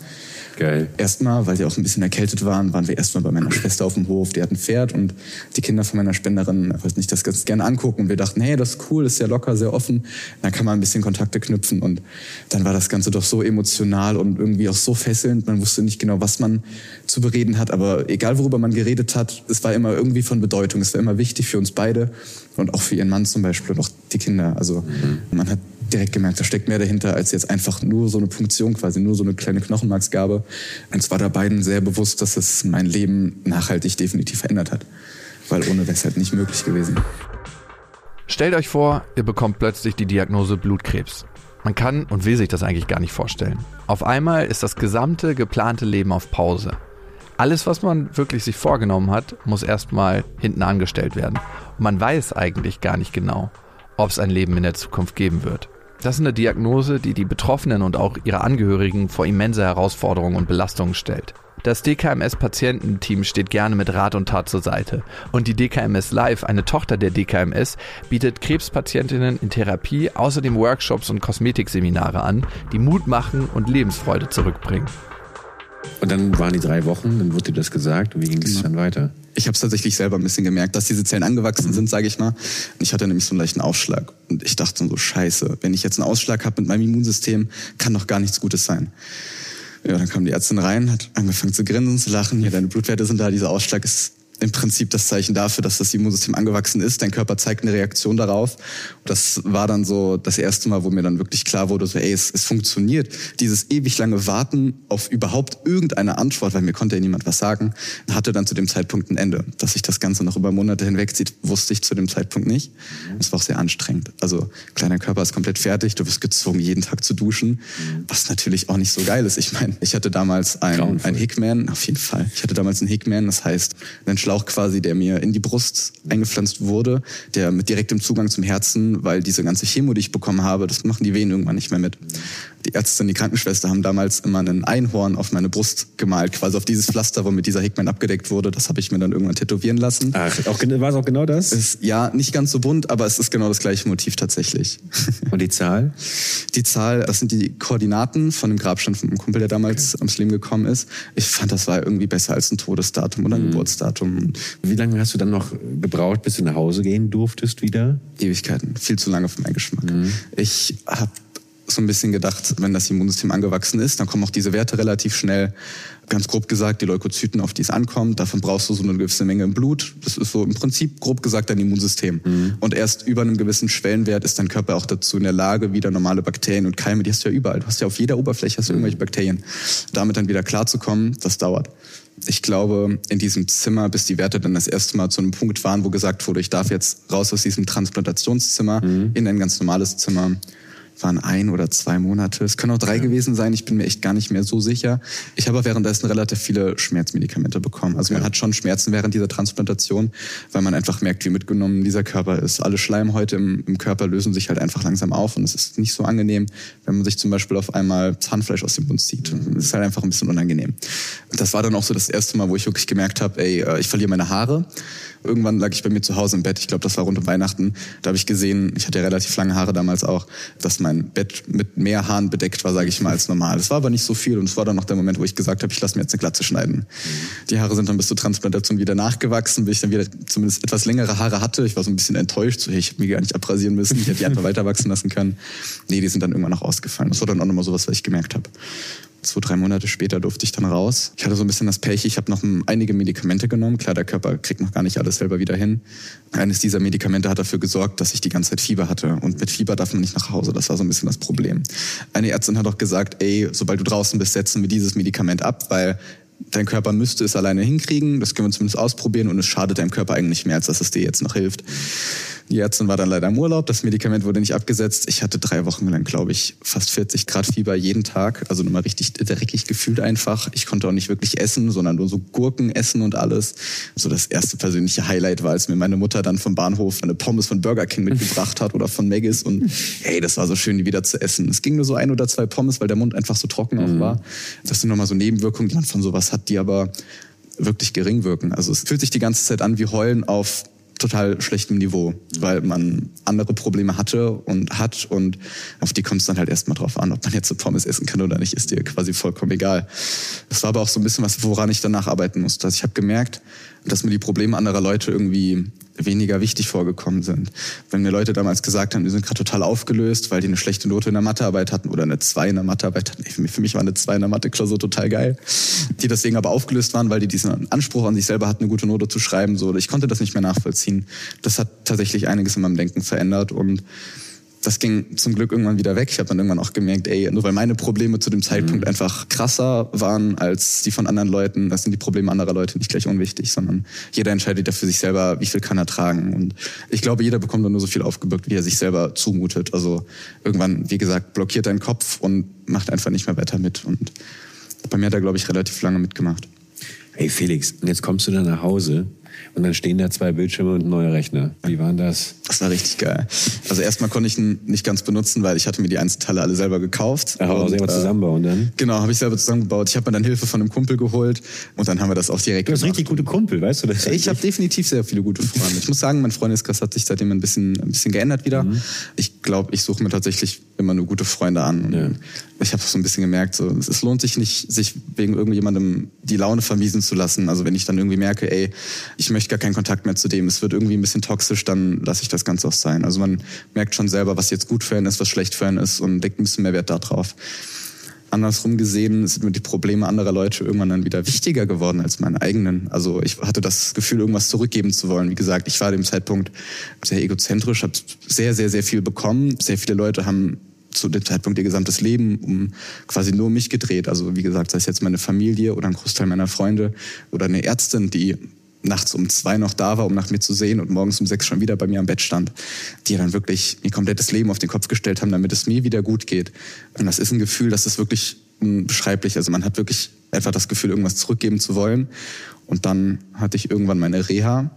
Geil. Erstmal, weil sie auch ein bisschen erkältet waren, waren wir erstmal bei meiner Schwester auf dem Hof. Die hat ein Pferd und die Kinder von meiner Spenderin wollten sich das ganz gerne angucken. Wir dachten, hey, das ist cool, ist sehr locker, sehr offen. Dann kann man ein bisschen Kontakte knüpfen. Und dann war das Ganze doch so emotional und irgendwie auch so fesselnd. Man wusste nicht genau, was man zu bereden hat. Aber egal, worüber man geredet hat, es war immer irgendwie von Bedeutung. Es war immer wichtig für uns beide und auch für ihren Mann zum Beispiel und auch die Kinder. Also mhm. man hat direkt gemerkt, da steckt mehr dahinter als jetzt einfach nur so eine Punktion, quasi nur so eine kleine Knochenmarksgabe. Und es war da beiden sehr bewusst, dass es mein Leben nachhaltig definitiv verändert hat. Weil ohne wäre es halt nicht möglich gewesen. Stellt euch vor, ihr bekommt plötzlich die Diagnose Blutkrebs. Man kann und will sich das eigentlich gar nicht vorstellen. Auf einmal ist das gesamte geplante Leben auf Pause. Alles, was man wirklich sich vorgenommen hat, muss erstmal hinten angestellt werden. Und man weiß eigentlich gar nicht genau, ob es ein Leben in der Zukunft geben wird. Das ist eine Diagnose, die die Betroffenen und auch ihre Angehörigen vor immense Herausforderungen und Belastungen stellt. Das DKMS-Patiententeam steht gerne mit Rat und Tat zur Seite. Und die DKMS Live, eine Tochter der DKMS, bietet Krebspatientinnen in Therapie außerdem Workshops und Kosmetikseminare an, die Mut machen und Lebensfreude zurückbringen. Und dann waren die drei Wochen, dann wurde dir das gesagt. Und wie ging es genau. dann weiter? Ich habe es tatsächlich selber ein bisschen gemerkt, dass diese Zellen angewachsen mhm. sind, sage ich mal. ich hatte nämlich so einen leichten Aufschlag. Und ich dachte so, scheiße, wenn ich jetzt einen Ausschlag habe mit meinem Immunsystem, kann doch gar nichts Gutes sein. Ja, dann kam die Ärztin rein, hat angefangen zu grinsen, zu lachen. Ja, deine Blutwerte sind da, dieser Ausschlag ist im Prinzip das Zeichen dafür, dass das Immunsystem angewachsen ist. Dein Körper zeigt eine Reaktion darauf. Das war dann so das erste Mal, wo mir dann wirklich klar wurde, so, ey, es, es funktioniert. Dieses ewig lange Warten auf überhaupt irgendeine Antwort, weil mir konnte ja niemand was sagen, hatte dann zu dem Zeitpunkt ein Ende. Dass sich das Ganze noch über Monate hinwegzieht, wusste ich zu dem Zeitpunkt nicht. Es war auch sehr anstrengend. Also kleiner Körper ist komplett fertig, du wirst gezwungen, jeden Tag zu duschen, was natürlich auch nicht so geil ist. Ich meine, ich hatte damals ein, ein Hickman, auf jeden Fall. Ich hatte damals einen Hickman, das heißt, einen Schlauch quasi, der mir in die Brust eingepflanzt wurde, der mit direktem Zugang zum Herzen, weil diese ganze Chemo, die ich bekommen habe, das machen die Venen irgendwann nicht mehr mit die Ärztin, die Krankenschwester haben damals immer einen Einhorn auf meine Brust gemalt, quasi auf dieses Pflaster, womit dieser Hickman abgedeckt wurde. Das habe ich mir dann irgendwann tätowieren lassen. Ach, auch, war es auch genau das? Ist, ja, nicht ganz so bunt, aber es ist genau das gleiche Motiv tatsächlich. Und die Zahl? Die Zahl, das sind die Koordinaten von dem Grabstand von einem Kumpel, der damals okay. ums Leben gekommen ist. Ich fand, das war irgendwie besser als ein Todesdatum oder ein mhm. Geburtsdatum. Wie lange hast du dann noch gebraucht, bis du nach Hause gehen durftest wieder? Ewigkeiten. Viel zu lange für meinen Geschmack. Mhm. Ich habe so ein bisschen gedacht, wenn das Immunsystem angewachsen ist, dann kommen auch diese Werte relativ schnell. Ganz grob gesagt, die Leukozyten, auf die es ankommt, davon brauchst du so eine gewisse Menge im Blut. Das ist so im Prinzip grob gesagt dein Immunsystem. Mhm. Und erst über einem gewissen Schwellenwert ist dein Körper auch dazu in der Lage, wieder normale Bakterien und Keime, die hast du ja überall. Du hast ja auf jeder Oberfläche hast du mhm. irgendwelche Bakterien. Damit dann wieder klarzukommen, das dauert. Ich glaube, in diesem Zimmer, bis die Werte dann das erste Mal zu einem Punkt waren, wo gesagt wurde, ich darf jetzt raus aus diesem Transplantationszimmer mhm. in ein ganz normales Zimmer waren ein oder zwei Monate. Es können auch drei ja. gewesen sein. Ich bin mir echt gar nicht mehr so sicher. Ich habe währenddessen relativ viele Schmerzmedikamente bekommen. Also man hat schon Schmerzen während dieser Transplantation, weil man einfach merkt, wie mitgenommen dieser Körper ist. Alle Schleimhäute im, im Körper lösen sich halt einfach langsam auf und es ist nicht so angenehm, wenn man sich zum Beispiel auf einmal Zahnfleisch aus dem Mund zieht. Es ist halt einfach ein bisschen unangenehm. Das war dann auch so das erste Mal, wo ich wirklich gemerkt habe, ey, äh, ich verliere meine Haare. Irgendwann lag ich bei mir zu Hause im Bett. Ich glaube, das war rund um Weihnachten. Da habe ich gesehen, ich hatte ja relativ lange Haare damals auch, dass mein Bett mit mehr Haaren bedeckt war, sage ich mal, als normal. Es war aber nicht so viel und es war dann noch der Moment, wo ich gesagt habe, ich lasse mir jetzt eine Glatze schneiden. Mhm. Die Haare sind dann bis zur Transplantation wieder nachgewachsen, bis ich dann wieder zumindest etwas längere Haare hatte. Ich war so ein bisschen enttäuscht, so hey, ich habe mir gar nicht abrasieren müssen, ich hätte die einfach weiter wachsen lassen können. Nee, die sind dann irgendwann noch ausgefallen. Das war dann auch nochmal sowas, was ich gemerkt habe zwei, drei Monate später durfte ich dann raus. Ich hatte so ein bisschen das Pech, ich habe noch einige Medikamente genommen. Klar, der Körper kriegt noch gar nicht alles selber wieder hin. Eines dieser Medikamente hat dafür gesorgt, dass ich die ganze Zeit Fieber hatte. Und mit Fieber darf man nicht nach Hause. Das war so ein bisschen das Problem. Eine Ärztin hat auch gesagt, ey, sobald du draußen bist, setzen wir dieses Medikament ab, weil dein Körper müsste es alleine hinkriegen. Das können wir zumindest ausprobieren und es schadet deinem Körper eigentlich mehr, als dass es dir jetzt noch hilft. Die Ärztin war dann leider im Urlaub, das Medikament wurde nicht abgesetzt. Ich hatte drei Wochen lang, glaube ich, fast 40 Grad Fieber jeden Tag. Also nochmal richtig dreckig gefühlt einfach. Ich konnte auch nicht wirklich essen, sondern nur so Gurken essen und alles. So das erste persönliche Highlight war, als mir meine Mutter dann vom Bahnhof eine Pommes von Burger King mitgebracht hat oder von Maggis und hey, das war so schön, die wieder zu essen. Es ging nur so ein oder zwei Pommes, weil der Mund einfach so trocken auch mhm. war. Das sind nochmal so Nebenwirkungen, die man von sowas hat, die aber wirklich gering wirken. Also es fühlt sich die ganze Zeit an wie Heulen auf total schlechtem Niveau, weil man andere Probleme hatte und hat und auf die kommt es dann halt erstmal drauf an, ob man jetzt so Pommes essen kann oder nicht, ist dir quasi vollkommen egal. Das war aber auch so ein bisschen was, woran ich danach arbeiten musste. Also ich habe gemerkt, dass mir die Probleme anderer Leute irgendwie weniger wichtig vorgekommen sind. Wenn mir Leute damals gesagt haben, die sind gerade total aufgelöst, weil die eine schlechte Note in der Mathearbeit hatten oder eine 2 in der Mathearbeit hatten. Für mich war eine 2 in der Mathe-Klausur total geil. Die deswegen aber aufgelöst waren, weil die diesen Anspruch an sich selber hatten, eine gute Note zu schreiben. So, ich konnte das nicht mehr nachvollziehen. Das hat tatsächlich einiges in meinem Denken verändert und das ging zum Glück irgendwann wieder weg. Ich habe dann irgendwann auch gemerkt, ey, nur weil meine Probleme zu dem Zeitpunkt mhm. einfach krasser waren als die von anderen Leuten, das sind die Probleme anderer Leute nicht gleich unwichtig, sondern jeder entscheidet ja für sich selber, wie viel kann er tragen. Und ich glaube, jeder bekommt dann nur so viel aufgebürgt, wie er sich selber zumutet. Also irgendwann, wie gesagt, blockiert dein Kopf und macht einfach nicht mehr weiter mit. Und bei mir hat er, glaube ich, relativ lange mitgemacht. Hey Felix, und jetzt kommst du dann nach Hause und dann stehen da zwei Bildschirme und ein neuer Rechner. Wie waren das? Das war richtig geil. Also erstmal konnte ich ihn nicht ganz benutzen, weil ich hatte mir die Einzelteile alle selber gekauft. Ach, aber selber äh, zusammenbauen dann? Genau, habe ich selber zusammengebaut. Ich habe mir dann Hilfe von einem Kumpel geholt und dann haben wir das auch direkt Du hast gemacht. richtig gute Kumpel, weißt du das? Ich habe definitiv sehr viele gute Freunde. Ich muss sagen, mein Freundeskreis hat sich seitdem ein bisschen, ein bisschen geändert wieder. Mhm. Ich glaube, ich suche mir tatsächlich immer nur gute Freunde an. Ja. Ich habe so ein bisschen gemerkt, so, es lohnt sich nicht, sich wegen irgendjemandem die Laune vermiesen zu lassen. Also wenn ich dann irgendwie merke, ey, ich möchte gar keinen Kontakt mehr zu dem, es wird irgendwie ein bisschen toxisch, dann lasse ich das Ganze auch sein. Also man merkt schon selber, was jetzt gut für einen ist, was schlecht für einen ist und legt ein bisschen mehr Wert darauf. Andersrum gesehen sind mir die Probleme anderer Leute irgendwann dann wieder wichtiger geworden als meine eigenen. Also ich hatte das Gefühl, irgendwas zurückgeben zu wollen. Wie gesagt, ich war dem Zeitpunkt sehr egozentrisch, habe sehr, sehr, sehr viel bekommen. Sehr viele Leute haben zu dem Zeitpunkt ihr gesamtes Leben um quasi nur mich gedreht. Also wie gesagt, sei es jetzt meine Familie oder ein Großteil meiner Freunde oder eine Ärztin, die nachts um zwei noch da war, um nach mir zu sehen und morgens um sechs schon wieder bei mir am Bett stand, die dann wirklich ihr komplettes Leben auf den Kopf gestellt haben, damit es mir wieder gut geht. Und das ist ein Gefühl, das ist wirklich beschreiblich. Also man hat wirklich einfach das Gefühl, irgendwas zurückgeben zu wollen. Und dann hatte ich irgendwann meine Reha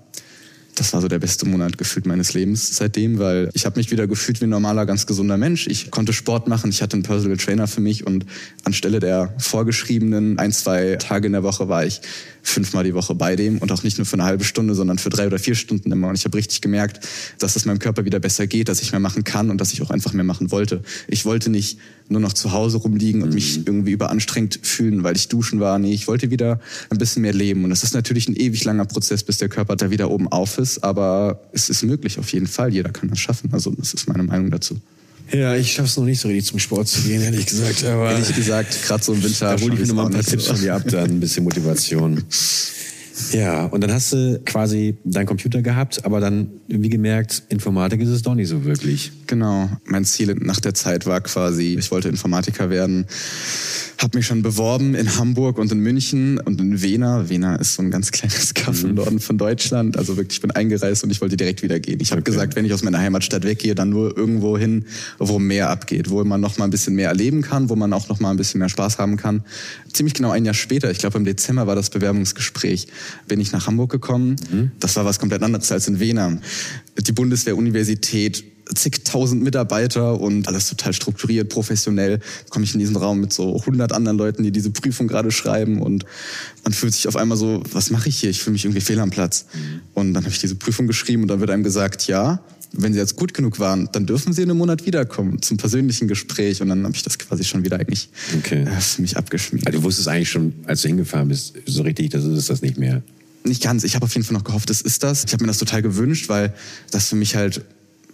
das war so der beste Monat gefühlt meines Lebens seitdem, weil ich habe mich wieder gefühlt wie ein normaler, ganz gesunder Mensch. Ich konnte Sport machen, ich hatte einen Personal Trainer für mich und anstelle der vorgeschriebenen ein, zwei Tage in der Woche war ich fünfmal die Woche bei dem und auch nicht nur für eine halbe Stunde, sondern für drei oder vier Stunden immer. Und ich habe richtig gemerkt, dass es meinem Körper wieder besser geht, dass ich mehr machen kann und dass ich auch einfach mehr machen wollte. Ich wollte nicht nur noch zu Hause rumliegen und mich mhm. irgendwie überanstrengt fühlen, weil ich duschen war. Nee, ich wollte wieder ein bisschen mehr leben. Und das ist natürlich ein ewig langer Prozess, bis der Körper da wieder oben auf ist. Aber es ist möglich auf jeden Fall. Jeder kann das schaffen. Also das ist meine Meinung dazu. Ja, ich schaff's noch nicht so richtig zum Sport zu gehen, ehrlich gesagt. Aber Ehrlich gesagt, gerade so im Winter. da hole ich mir schaff noch mal ein paar Tipps von dir ab, dann ein bisschen Motivation. Ja, und dann hast du quasi deinen Computer gehabt, aber dann irgendwie gemerkt, Informatik ist es doch nicht so wirklich. Genau. Mein Ziel nach der Zeit war quasi, ich wollte Informatiker werden. Habe mich schon beworben in Hamburg und in München und in Wena. Wena ist so ein ganz kleines Kaff im Norden von Deutschland. Also wirklich, ich bin eingereist und ich wollte direkt wieder gehen. Ich habe Okay. gesagt, wenn ich aus meiner Heimatstadt weggehe, dann nur irgendwo hin, wo mehr abgeht, wo man noch mal ein bisschen mehr erleben kann, wo man auch noch mal ein bisschen mehr Spaß haben kann. Ziemlich genau ein Jahr später, ich glaube im Dezember war das Bewerbungsgespräch, bin ich nach Hamburg gekommen. Das war was komplett anderes als in Wena. Die Bundeswehr-Universität zigtausend Mitarbeiter und alles total strukturiert, professionell. Komme ich in diesen Raum mit so 100 anderen Leuten, die diese Prüfung gerade schreiben und man fühlt sich auf einmal so, was mache ich hier? Ich fühle mich irgendwie fehl am Platz. Und dann habe ich diese Prüfung geschrieben und dann wird einem gesagt, ja, wenn Sie jetzt gut genug waren, dann dürfen Sie in einem Monat wiederkommen zum persönlichen Gespräch und dann habe ich das quasi schon wieder eigentlich Okay. äh, für mich abgeschmiert. Also du wusstest eigentlich schon, als du hingefahren bist, so richtig, das ist das nicht mehr. Nicht ganz. Ich habe auf jeden Fall noch gehofft, es ist das. Ich habe mir das total gewünscht, weil das für mich halt,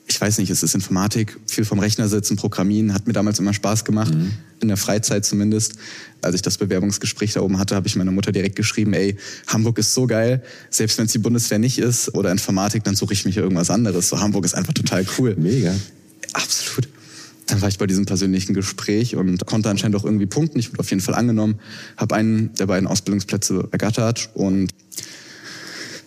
ich weiß nicht, es ist Informatik, viel vom Rechner sitzen, Programmieren, hat mir damals immer Spaß gemacht, in der Freizeit zumindest. Als ich das Bewerbungsgespräch da oben hatte, habe ich meiner Mutter direkt geschrieben, ey, Hamburg ist so geil, selbst wenn es die Bundeswehr nicht ist oder Informatik, dann suche ich hier irgendwas anderes. So Hamburg ist einfach total cool. Mega. Absolut. Dann war ich bei diesem persönlichen Gespräch und konnte anscheinend auch irgendwie punkten. Ich wurde auf jeden Fall angenommen, habe einen der beiden Ausbildungsplätze ergattert und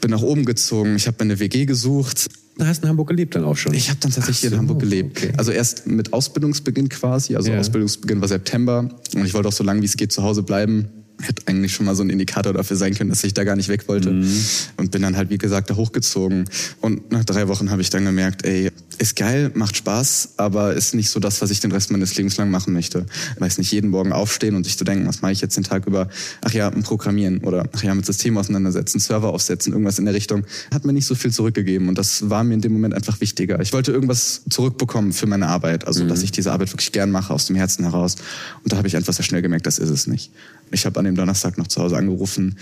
bin nach oben gezogen. Ich habe eine WG gesucht. Du hast in Hamburg gelebt dann auch schon. Ich habe dann tatsächlich hier in so, Hamburg gelebt. okay. Also erst mit Ausbildungsbeginn quasi. Also Ja. Ausbildungsbeginn war September und ich wollte auch so lange wie es geht zu Hause bleiben. Hätte eigentlich schon mal so ein Indikator dafür sein können, dass ich da gar nicht weg wollte. Mhm. Und bin dann halt, wie gesagt, da hochgezogen. Und nach drei Wochen habe ich dann gemerkt, ey, ist geil, macht Spaß, aber ist nicht so das, was ich den Rest meines Lebens lang machen möchte. Weiß nicht, jeden Morgen aufstehen und sich zu denken, was mache ich jetzt den Tag über? Ach ja, Programmieren oder ach ja, mit Systemen auseinandersetzen, Server aufsetzen, irgendwas in der Richtung. Hat mir nicht so viel zurückgegeben und das war mir in dem Moment einfach wichtiger. Ich wollte irgendwas zurückbekommen für meine Arbeit, also dass ich diese Arbeit wirklich gern mache, aus dem Herzen heraus. Und da habe ich einfach sehr schnell gemerkt, das ist es nicht. Ich habe an dem Donnerstag noch zu Hause angerufen.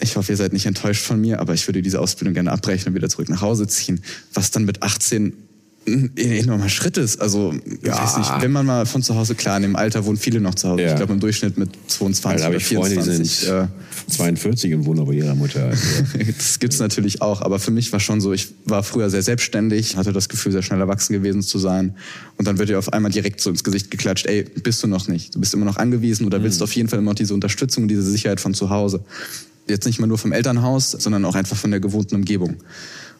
Ich hoffe, ihr seid nicht enttäuscht von mir, aber ich würde diese Ausbildung gerne abbrechen und wieder zurück nach Hause ziehen. Was dann mit 18 ein enormer Schritt ist. Also, ich Ja. weiß nicht, wenn man mal von zu Hause, klar, in dem Alter wohnen viele noch zu Hause. Ja. Ich glaube, im Durchschnitt mit 22 da habe oder ich Freunde, die 24. sind äh, 42 und wohnen aber ihrer Mutter. Also. das gibt's natürlich auch, aber für mich war schon so, ich war früher sehr selbstständig, hatte das Gefühl, sehr schnell erwachsen gewesen zu sein. Und dann wird dir auf einmal direkt so ins Gesicht geklatscht, ey, bist du noch nicht. Du bist immer noch angewiesen oder willst auf jeden Fall immer noch diese Unterstützung und diese Sicherheit von zu Hause. Jetzt nicht mal nur vom Elternhaus, sondern auch einfach von der gewohnten Umgebung.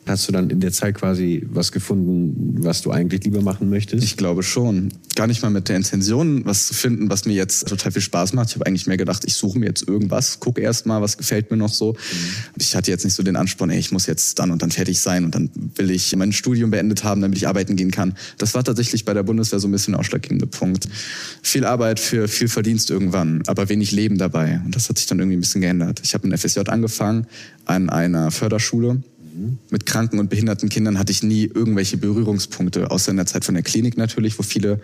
Hast du dann in der Zeit quasi was gefunden, was du eigentlich lieber machen möchtest? Ich glaube schon. Gar nicht mal mit der Intention, was zu finden, was mir jetzt total viel Spaß macht. Ich habe eigentlich mehr gedacht, ich suche mir jetzt irgendwas, gucke erst mal, was gefällt mir noch so. Ich hatte jetzt nicht so den Ansporn, ey, ich muss jetzt dann und dann fertig sein und dann will ich mein Studium beendet haben, damit ich arbeiten gehen kann. Das war tatsächlich bei der Bundeswehr so ein bisschen der ausschlaggebende Punkt. Viel Arbeit für viel Verdienst irgendwann, aber wenig Leben dabei. Und das hat sich dann irgendwie ein bisschen geändert. Ich habe ein FSJ angefangen an einer Förderschule. Mit kranken und behinderten Kindern hatte ich nie irgendwelche Berührungspunkte, außer in der Zeit von der Klinik natürlich, wo viele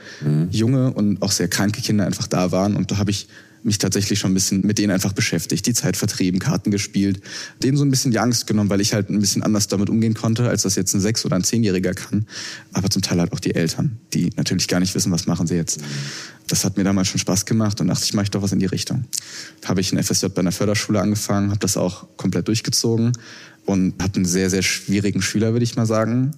junge und auch sehr kranke Kinder einfach da waren. Und da habe ich mich tatsächlich schon ein bisschen mit denen einfach beschäftigt, die Zeit vertrieben, Karten gespielt, denen so ein bisschen die Angst genommen, weil ich halt ein bisschen anders damit umgehen konnte, als das jetzt ein Sechs- oder ein Zehnjähriger kann. Aber zum Teil halt auch die Eltern, die natürlich gar nicht wissen, was machen sie jetzt. Das hat mir damals schon Spaß gemacht und dachte, ich mache doch was in die Richtung. Habe ich ein FSJ bei einer Förderschule angefangen, habe das auch komplett durchgezogen und habe einen sehr, sehr schwierigen Schüler, würde ich mal sagen,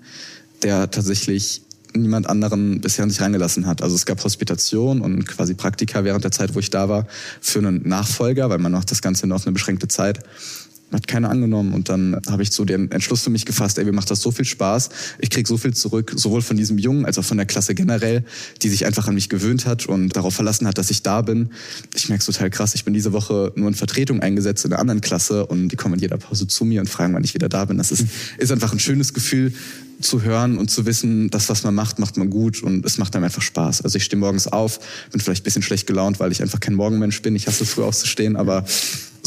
der tatsächlich niemand anderen bisher nicht reingelassen hat. Also es gab Hospitation und quasi Praktika während der Zeit, wo ich da war, für einen Nachfolger, weil man noch das Ganze nur auf eine beschränkte Zeit hat keiner angenommen und dann habe ich so den Entschluss für mich gefasst, ey, mir macht das so viel Spaß, ich krieg so viel zurück, sowohl von diesem Jungen als auch von der Klasse generell, die sich einfach an mich gewöhnt hat und darauf verlassen hat, dass ich da bin. Ich merke total krass, ich bin diese Woche nur in Vertretung eingesetzt in einer anderen Klasse und die kommen in jeder Pause zu mir und fragen, wann ich wieder da bin. Das ist, ist einfach ein schönes Gefühl, zu hören und zu wissen, das, was man macht, macht man gut und es macht einem einfach Spaß. Also ich stehe morgens auf, bin vielleicht ein bisschen schlecht gelaunt, weil ich einfach kein Morgenmensch bin. Ich hasse früh aufzustehen, aber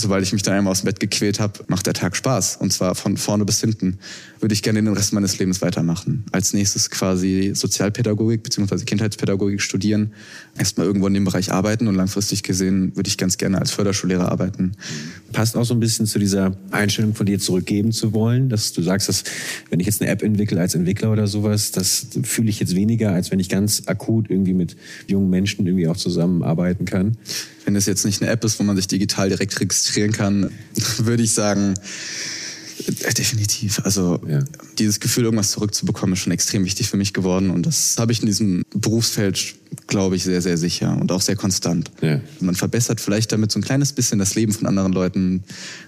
sobald ich mich dann einmal aus dem Bett gequält habe, macht der Tag Spaß. Und zwar von vorne bis hinten. Würde ich gerne den Rest meines Lebens weitermachen. Als nächstes quasi Sozialpädagogik bzw. Kindheitspädagogik studieren. Erstmal irgendwo in dem Bereich arbeiten und langfristig gesehen würde ich ganz gerne als Förderschullehrer arbeiten. Passt auch so ein bisschen zu dieser Einstellung von dir zurückgeben zu wollen, dass du sagst, dass wenn ich jetzt eine App entwickle als Entwickler oder sowas, das fühle ich jetzt weniger, als wenn ich ganz akut irgendwie mit jungen Menschen irgendwie auch zusammenarbeiten kann. Wenn es jetzt nicht eine App ist, wo man sich digital direkt registrieren kann, würde ich sagen, definitiv. Also ja. dieses Gefühl, irgendwas zurückzubekommen, ist schon extrem wichtig für mich geworden. Und das habe ich in diesem Berufsfeld, glaube ich, sehr, sehr sicher und auch sehr konstant. Ja. Man verbessert vielleicht damit so ein kleines bisschen das Leben von anderen Leuten.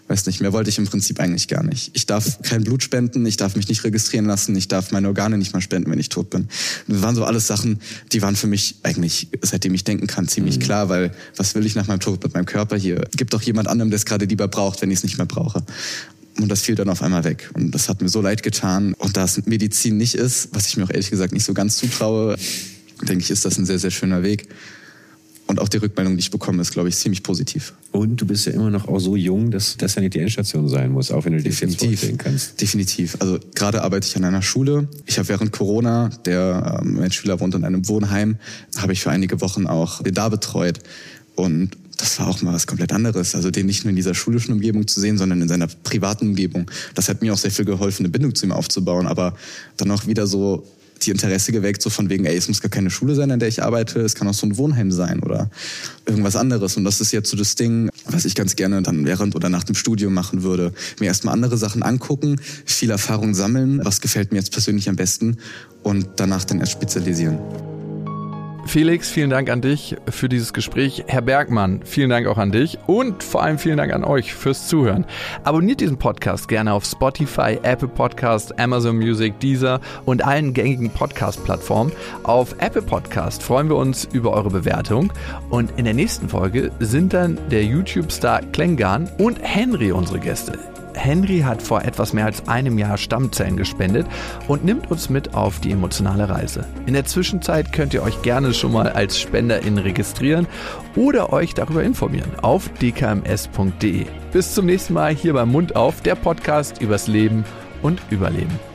Weiß nicht, mehr wollte ich im Prinzip eigentlich gar nicht. Ich darf kein Blut spenden, ich darf mich nicht registrieren lassen, ich darf meine Organe nicht mal spenden, wenn ich tot bin. Das waren so alles Sachen, die waren für mich eigentlich, seitdem ich denken kann, ziemlich mhm. klar, weil was will ich nach meinem Tod mit meinem Körper hier? Gibt doch jemand anderem, der es gerade lieber braucht, wenn ich es nicht mehr brauche. Und das fiel dann auf einmal weg. Und das hat mir so leid getan. Und da es Medizin nicht ist, was ich mir auch ehrlich gesagt nicht so ganz zutraue, denke ich, ist das ein sehr, sehr schöner Weg. Und auch die Rückmeldung, die ich bekomme, ist, glaube ich, ziemlich positiv. Und du bist ja immer noch auch so jung, dass das ja nicht die Endstation sein muss, auch wenn du dir das vorstellen kannst. Definitiv. Also gerade arbeite ich an einer Schule. Ich habe während Corona, der ähm, mein Schüler wohnt in einem Wohnheim, habe ich für einige Wochen auch den da betreut. Und das war auch mal was komplett anderes. Also den nicht nur in dieser schulischen Umgebung zu sehen, sondern in seiner privaten Umgebung. Das hat mir auch sehr viel geholfen, eine Bindung zu ihm aufzubauen. Aber dann auch wieder so die Interesse geweckt, so von wegen, ey, es muss gar keine Schule sein, an der ich arbeite, es kann auch so ein Wohnheim sein oder irgendwas anderes. Und das ist jetzt so das Ding, was ich ganz gerne dann während oder nach dem Studium machen würde. Mir erstmal andere Sachen angucken, viel Erfahrung sammeln, was gefällt mir jetzt persönlich am besten und danach dann erst spezialisieren. Felix, vielen Dank an dich für dieses Gespräch. Herr Bergmann, vielen Dank auch an dich und vor allem vielen Dank an euch fürs Zuhören. Abonniert diesen Podcast gerne auf Spotify, Apple Podcast, Amazon Music, Deezer und allen gängigen Podcast-Plattformen. Auf Apple Podcast freuen wir uns über eure Bewertung und in der nächsten Folge sind dann der YouTube-Star Klengan und Henry unsere Gäste. Henry hat vor etwas mehr als einem Jahr Stammzellen gespendet und nimmt uns mit auf die emotionale Reise. In der Zwischenzeit könnt ihr euch gerne schon mal als Spenderin registrieren oder euch darüber informieren auf dkms.de. Bis zum nächsten Mal hier beim Mund auf, der Podcast übers Leben und Überleben.